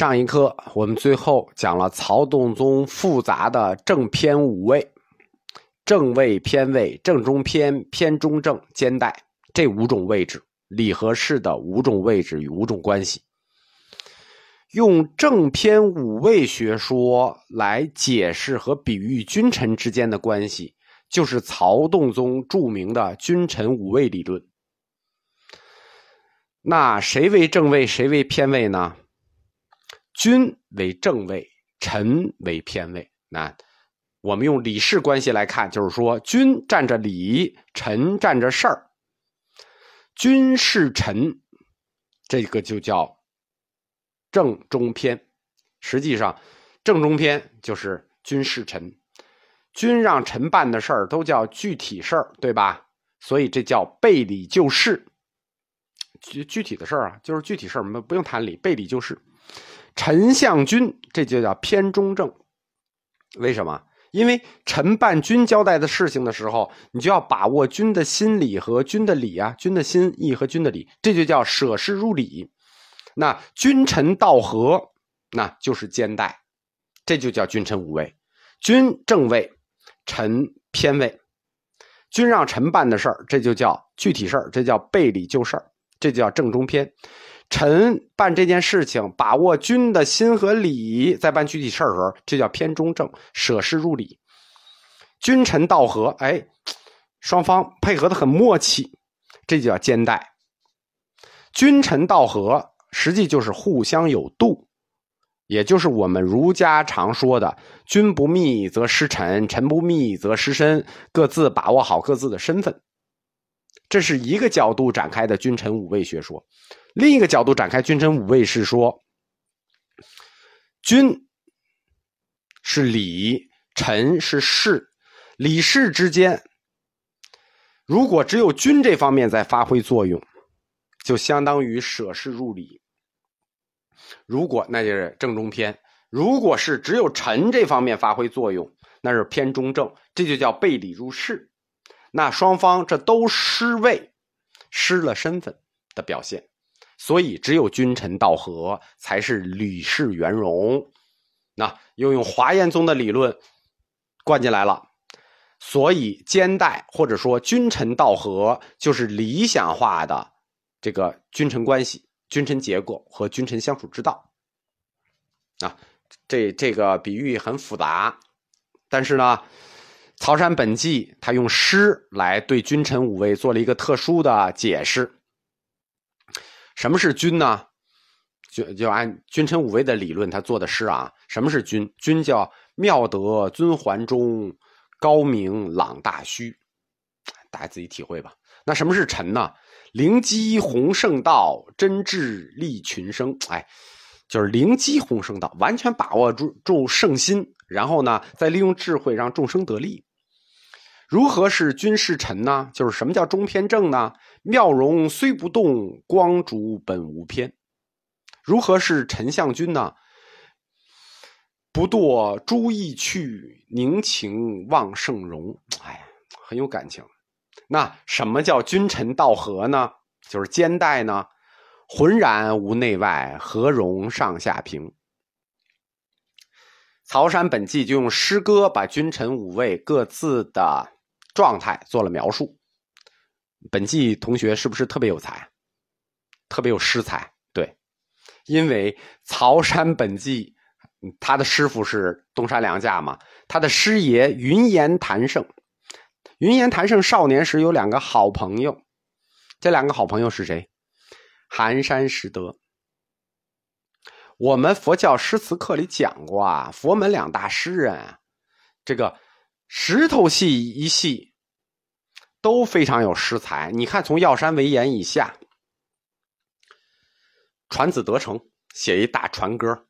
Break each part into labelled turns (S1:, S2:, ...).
S1: 上一课我们最后讲了曹洞宗复杂的正偏五位，正位、偏位、正中偏、偏中正、兼带这五种位置，礼和事的五种位置与五种关系。用正偏五位学说来解释和比喻君臣之间的关系，就是曹洞宗著名的君臣五位理论。那谁为正位，谁为偏位呢？君为正位，臣为偏位。那我们用理事关系来看，就是说，君占着理，臣占着事儿。君是臣，这个就叫。正中偏，实际上正中偏就是君事臣，君让臣办的事儿都叫具体事儿，对吧？所以这叫背理就事。具具体的事儿啊，就是具体事儿，我们不用谈理，背理就事。臣向君，这就叫偏中正。为什么？因为臣办君交代的事情的时候，你就要把握君的心理和君的理啊，君的心意和君的理，这就叫舍事入理。那君臣道合，那就是兼带，这就叫君臣五位。君正位，臣偏位。君让臣办的事儿，这就叫具体事儿，这叫背理就事儿，这就叫正中偏。臣办这件事情，把握君的心和理，在办具体事儿时候，这叫偏中正，舍事入理。君臣道合，哎，双方配合的很默契，这就叫兼带。君臣道合。实际就是互相有度，也就是我们儒家常说的“君不密则失臣，臣不密则失身”，各自把握好各自的身份。这是一个角度展开的君臣五位学说。另一个角度展开君臣五位是说，君是礼，臣是事，礼事之间，如果只有君这方面在发挥作用，就相当于舍事入礼。如果那就是正中偏，如果是只有臣这方面发挥作用，那是偏中正，这就叫背礼入事。那双方这都失位，失了身份的表现。所以只有君臣道合，才是吕氏圆融。那又用华严宗的理论灌进来了。所以兼代或者说君臣道合，就是理想化的这个君臣关系。君臣结构和君臣相处之道，啊，这这个比喻很复杂，但是呢，曹山本纪他用诗来对君臣五位做了一个特殊的解释。什么是君呢？就就按君臣五位的理论，他做的诗啊。什么是君？君叫妙德尊环中，高明朗大虚，大家自己体会吧。那什么是臣呢？灵机弘圣道，真智利群生。哎，就是灵机弘圣道，完全把握住住圣心，然后呢，再利用智慧让众生得利。如何是君是臣呢？就是什么叫中偏正呢？妙容虽不动，光主本无偏。如何是臣相君呢？不堕诸意趣，凝情望圣容。哎，很有感情。那什么叫君臣道合呢？就是兼代呢，浑然无内外，和容上下平。曹山本纪就用诗歌把君臣五位各自的状态做了描述。本纪同学是不是特别有才？特别有诗才？对，因为曹山本纪他的师傅是东山良价嘛，他的师爷云岩谭胜。云岩谭胜少年时有两个好朋友，这两个好朋友是谁？寒山拾得。我们佛教诗词课里讲过啊，佛门两大诗人，这个石头系一系都非常有诗才。你看，从药山为岩以下，传子得成写一大船歌，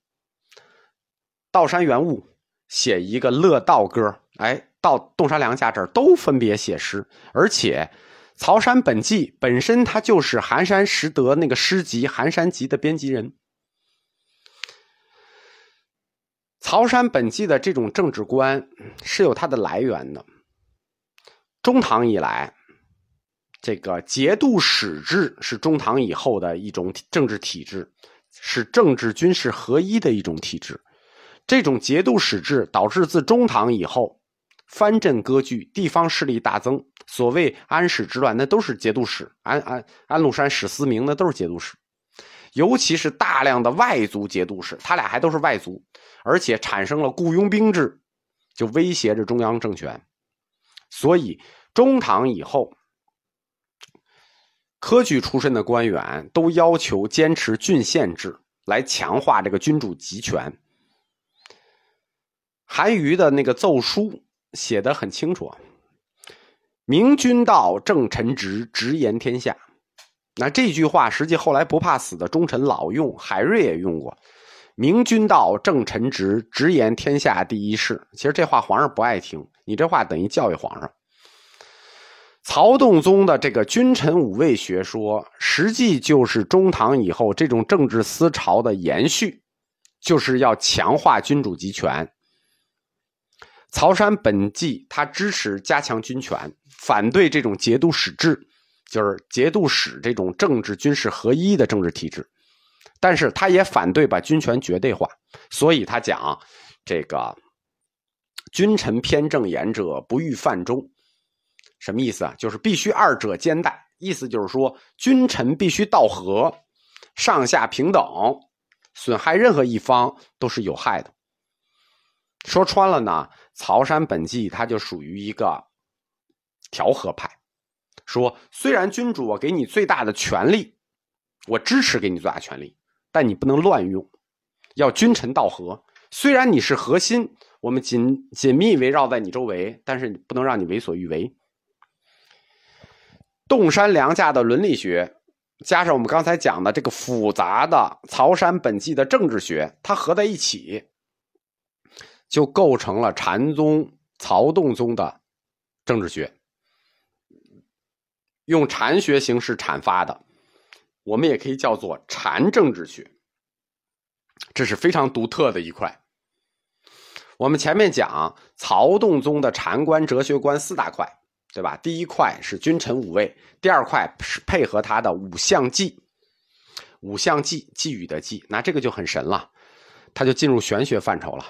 S1: 道山元悟写一个乐道歌，哎。到洞山良家这儿都分别写诗，而且曹山本纪本身他就是寒山拾得那个诗集《寒山集》的编辑人。曹山本纪的这种政治观是有它的来源的。中唐以来，这个节度使制是中唐以后的一种政治体制，是政治军事合一的一种体制。这种节度使制导致自中唐以后，藩镇割据，地方势力大增。所谓安史之乱，那都是节度使；安安安禄山、史思明，那都是节度使。尤其是大量的外族节度使，他俩还都是外族，而且产生了雇佣兵制，就威胁着中央政权。所以中唐以后，科举出身的官员都要求坚持郡县制，来强化这个君主集权。韩愈的那个奏书写的很清楚。明君道，正臣直，直言天下。那这句话，实际后来不怕死的忠臣老用，海瑞也用过。明君道，正臣直，直言天下第一事。其实这话皇上不爱听，你这话等于教育皇上。曹洞宗的这个君臣五位学说，实际就是中唐以后这种政治思潮的延续，就是要强化君主集权。曹山本纪他支持加强军权。反对这种节度使制，就是节度使这种政治军事合一的政治体制，但是他也反对把军权绝对化，所以他讲这个君臣偏正言者不欲犯中，什么意思啊？就是必须二者兼待，意思就是说君臣必须道合，上下平等，损害任何一方都是有害的。说穿了呢，曹山本纪它就属于一个。调和派说：“虽然君主我给你最大的权力，我支持给你最大权力，但你不能乱用，要君臣道合。虽然你是核心，我们紧紧密围绕在你周围，但是不能让你为所欲为。”洞山良价的伦理学，加上我们刚才讲的这个复杂的曹山本纪的政治学，它合在一起，就构成了禅宗曹洞宗的政治学。用禅学形式阐发的，我们也可以叫做禅政治学，这是非常独特的一块。我们前面讲曹洞宗的禅观、哲学观四大块，对吧？第一块是君臣五位，第二块是配合他的五项记，五项记寄语的记，那这个就很神了，他就进入玄学范畴了。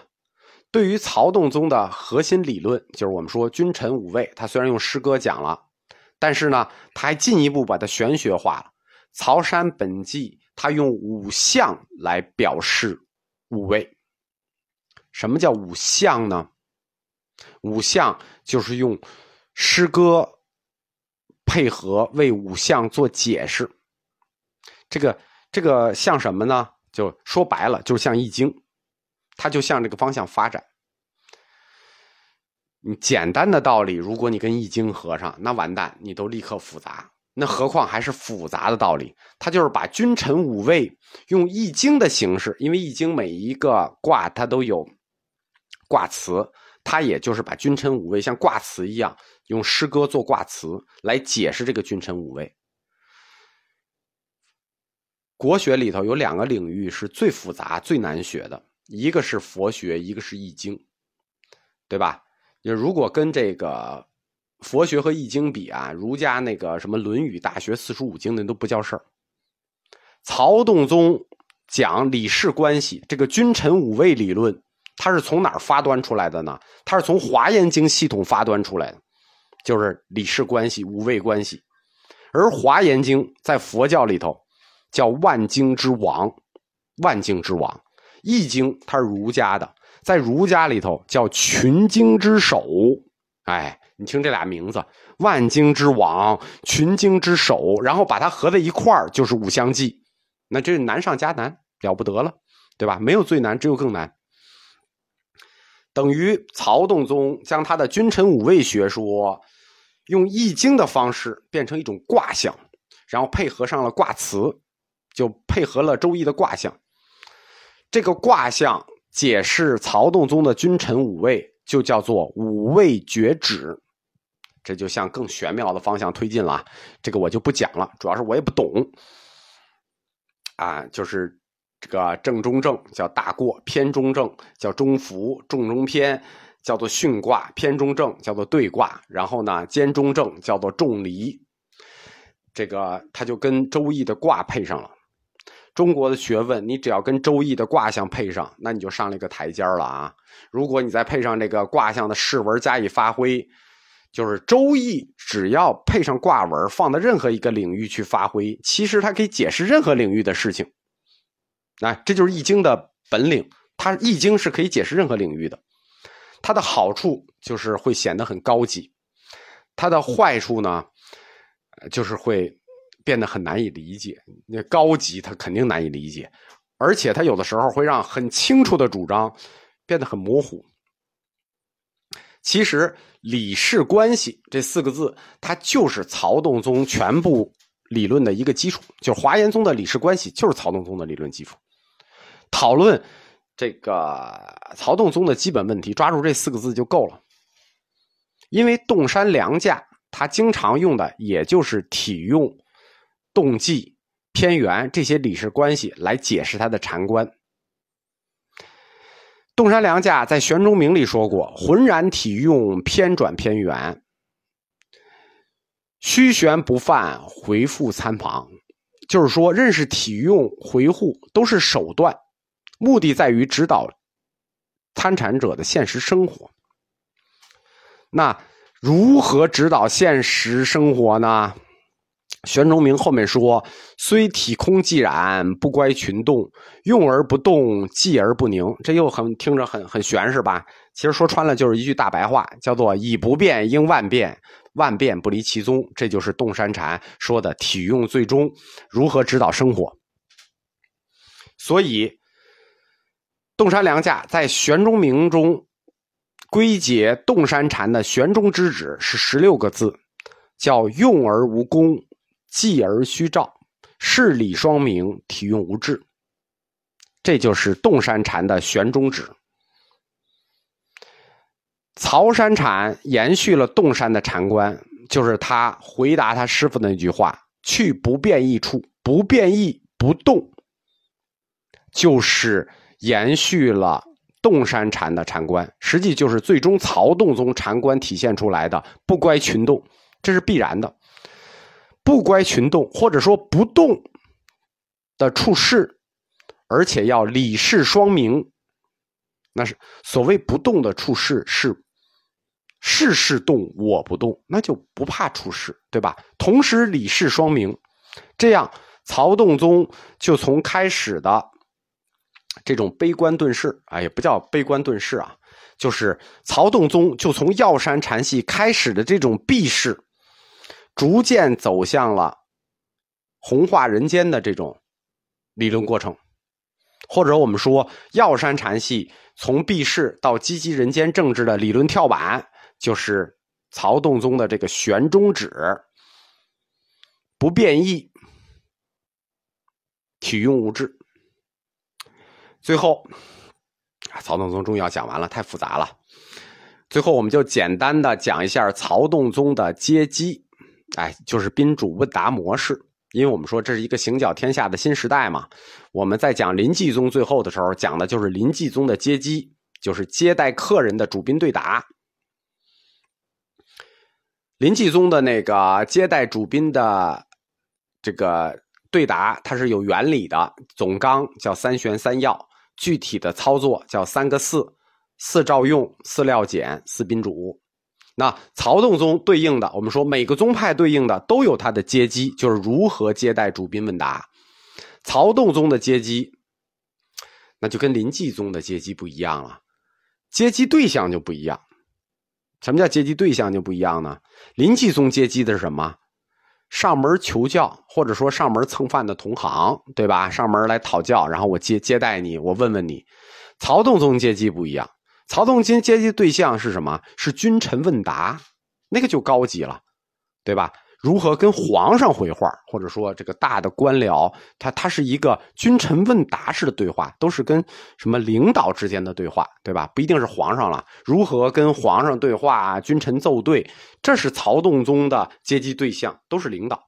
S1: 对于曹洞宗的核心理论，就是我们说君臣五位，他虽然用诗歌讲了。但是呢，他还进一步把它玄学化了。曹山本纪他用五项来表示五位。什么叫五象呢？五象就是用诗歌配合为五象做解释。这个这个像什么呢？就说白了，就是像易经，它就向这个方向发展。你简单的道理，如果你跟易经合上，那完蛋，你都立刻复杂。那何况还是复杂的道理？它就是把君臣五位用易经的形式，因为易经每一个卦它都有卦辞，他也就是把君臣五位像卦辞一样，用诗歌做卦辞来解释这个君臣五位。国学里头有两个领域是最复杂、最难学的，一个是佛学，一个是易经，对吧？就如果跟这个佛学和易经比啊，儒家那个什么《论语》《大学》四书五经那都不叫事儿。曹洞宗讲理事关系，这个君臣五位理论，它是从哪儿发端出来的呢？它是从华严经系统发端出来的，就是理事关系、五位关系。而华严经在佛教里头叫万经之王，万经之王。易经它是儒家的。在儒家里头叫群经之首，哎，你听这俩名字，万经之王，群经之首，然后把它合在一块儿就是五象记，那这难上加难，了不得了，对吧？没有最难，只有更难。等于曹洞宗将他的君臣五位学说，用易经的方式变成一种卦象，然后配合上了卦辞，就配合了周易的卦象，这个卦象。解释曹洞宗的君臣五位，就叫做五位绝止，这就向更玄妙的方向推进了。这个我就不讲了，主要是我也不懂。啊，就是这个正中正叫大过，偏中正叫中孚，重中偏叫做巽卦，偏中正叫做兑卦，然后呢兼中正叫做重离。这个它就跟周易的卦配上了。中国的学问，你只要跟《周易》的卦象配上，那你就上了一个台阶了啊！如果你再配上这个卦象的释文加以发挥，就是《周易》只要配上卦文，放到任何一个领域去发挥，其实它可以解释任何领域的事情。啊，这就是《易经》的本领，它《易经》是可以解释任何领域的。它的好处就是会显得很高级，它的坏处呢，就是会。变得很难以理解，那高级它肯定难以理解，而且它有的时候会让很清楚的主张变得很模糊。其实“理事关系”这四个字，它就是曹洞宗全部理论的一个基础，就是华严宗的理事关系就是曹洞宗的理论基础。讨论这个曹洞宗的基本问题，抓住这四个字就够了。因为洞山良价，他经常用的也就是体用。动机、偏圆这些理事关系来解释他的禅观。洞山良价在《玄中明》里说过：“浑然体用，偏转偏圆，虚玄不犯，回复参旁。”就是说，认识体用、回护都是手段，目的在于指导参禅者的现实生活。那如何指导现实生活呢？玄中明后面说：“虽体空寂然，不乖群动，用而不动，寂而不宁。”这又很听着很很玄是吧？其实说穿了就是一句大白话，叫做“以不变应万变，万变不离其宗”。这就是洞山禅说的体用最终如何指导生活。所以，洞山良价在玄中明中归结洞山禅的玄中之旨是十六个字，叫“用而无功”。寂而虚照，事理双明，体用无滞。这就是洞山禅的玄中旨。曹山禅延续了洞山的禅观，就是他回答他师傅的那句话：“去不变异处，不变异不动。”就是延续了洞山禅的禅观，实际就是最终曹洞宗禅观体现出来的不乖群动，这是必然的。不乖群动，或者说不动的处事，而且要理事双明。那是所谓不动的处事，是事事动，我不动，那就不怕出事，对吧？同时理事双明，这样曹洞宗就从开始的这种悲观遁世啊，也不叫悲观遁世啊，就是曹洞宗就从药山禅系开始的这种避世。逐渐走向了红化人间的这种理论过程，或者我们说药山禅系从避世到积极人间政治的理论跳板，就是曹洞宗的这个玄中旨，不变异，体用无滞。最后，曹洞宗终于要讲完了，太复杂了。最后，我们就简单的讲一下曹洞宗的接机。哎，就是宾主问答模式，因为我们说这是一个行脚天下的新时代嘛。我们在讲临济宗最后的时候，讲的就是临济宗的接机，就是接待客人的主宾对答。临济宗的那个接待主宾的这个对答，它是有原理的，总纲叫三玄三要，具体的操作叫三个四：四照用，四料简，四宾主。那曹洞宗对应的，我们说每个宗派对应的都有它的阶机，就是如何接待主宾问答。曹洞宗的阶机，那就跟临济宗的阶机不一样了，阶机对象就不一样。什么叫阶机对象就不一样呢？临济宗阶机的是什么？上门求教，或者说上门蹭饭的同行，对吧？上门来讨教，然后我接接待你，我问问你。曹洞宗阶机不一样。曹洞金阶级对象是什么？是君臣问答，那个就高级了，对吧？如何跟皇上回话，或者说这个大的官僚，他他是一个君臣问答式的对话，都是跟什么领导之间的对话，对吧？不一定是皇上了。如何跟皇上对话，君臣奏对，这是曹洞宗的阶级对象，都是领导。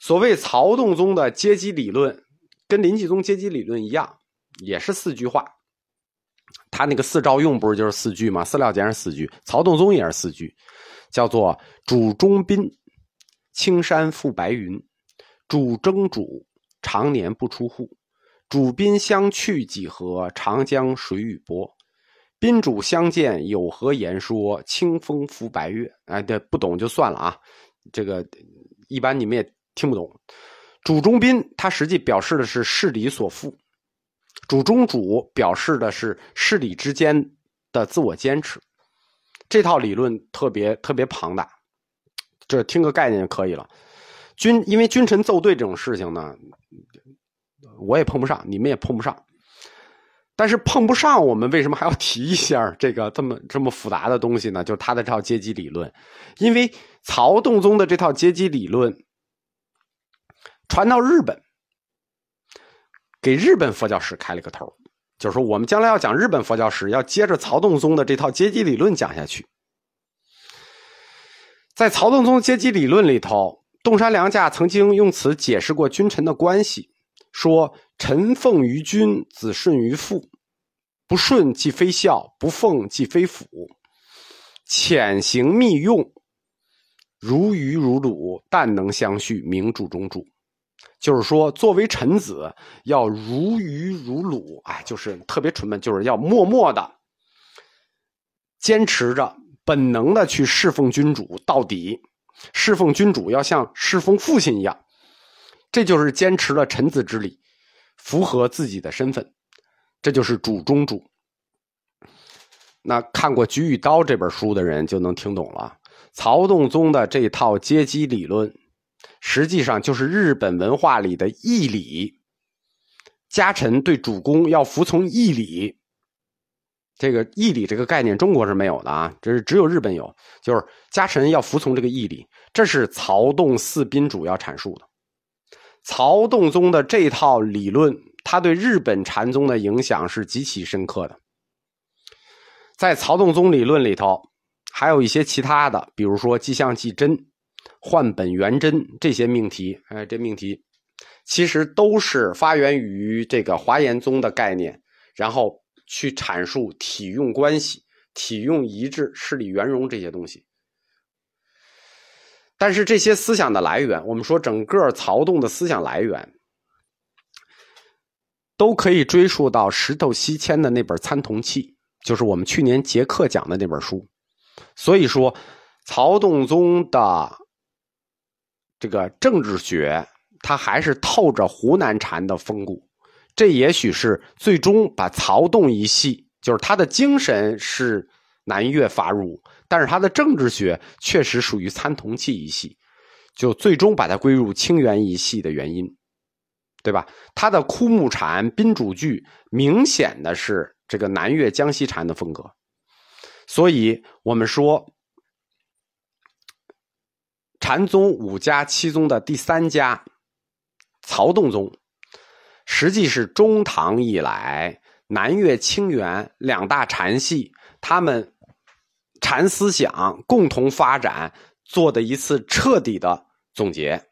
S1: 所谓曹洞宗的阶级理论，跟临济宗阶级理论一样，也是四句话。他那个四照用不是就是四句吗？四料简是四句，曹洞宗也是四句，叫做主中宾，青山覆白云，主征主，常年不出户。主宾相去几何？长江水与波。宾主相见有何言说？清风拂白月。哎，这不懂就算了啊。这个一般你们也听不懂。主中宾，它实际表示的是事理所附；主中主表示的是事理之间的自我坚持。这套理论特别特别庞大，这听个概念就可以了。君因为君臣奏对这种事情呢，我也碰不上，你们也碰不上。但是碰不上，我们为什么还要提一下这个这么这么复杂的东西呢？就是他的这套阶级理论，因为曹洞宗的这套阶级理论传到日本，给日本佛教史开了个头。就是说，我们将来要讲日本佛教史，要接着曹洞宗的这套阶级理论讲下去。在曹洞宗阶级理论里头，洞山良价曾经用此解释过君臣的关系，说。臣奉于君，子顺于父。不顺即非孝，不奉即非辅。潜行密用，如鱼如乳，但能相续，名主中主。就是说，作为臣子，要如鱼如乳，哎，就是特别纯笨，就是要默默的坚持着，本能的去侍奉君主到底。侍奉君主要像侍奉父亲一样，这就是坚持了臣子之礼。符合自己的身份，这就是主中主。那看过《举与刀》这本书的人就能听懂了。曹洞宗的这套阶级理论，实际上就是日本文化里的义理。家臣对主公要服从义理。这个义理这个概念，中国是没有的啊，这是只有日本有。就是家臣要服从这个义理，这是曹洞四宾主要阐述的。曹洞宗的这套理论，它对日本禅宗的影响是极其深刻的。在曹洞宗理论里头，还有一些其他的，比如说“迹象即真”“换本元真”这些命题。哎，这命题其实都是发源于这个华严宗的概念，然后去阐述体用关系、体用一致、事理圆融这些东西。但是这些思想的来源，我们说整个曹洞的思想来源，都可以追溯到石头西迁的那本《参同契》，就是我们去年结课讲的那本书。所以说，曹洞宗的这个政治学，它还是透着湖南禅的风骨。这也许是最终把曹洞一系，就是他的精神是南岳发入。但是他的政治学确实属于参同契一系，就最终把它归入清源一系的原因，对吧？他的枯木禅、宾主句明显的是这个南岳江西禅的风格，所以我们说，禅宗五家七宗的第三家曹洞宗，实际是中唐以来南岳清源两大禅系他们。禅思想共同发展做的一次彻底的总结。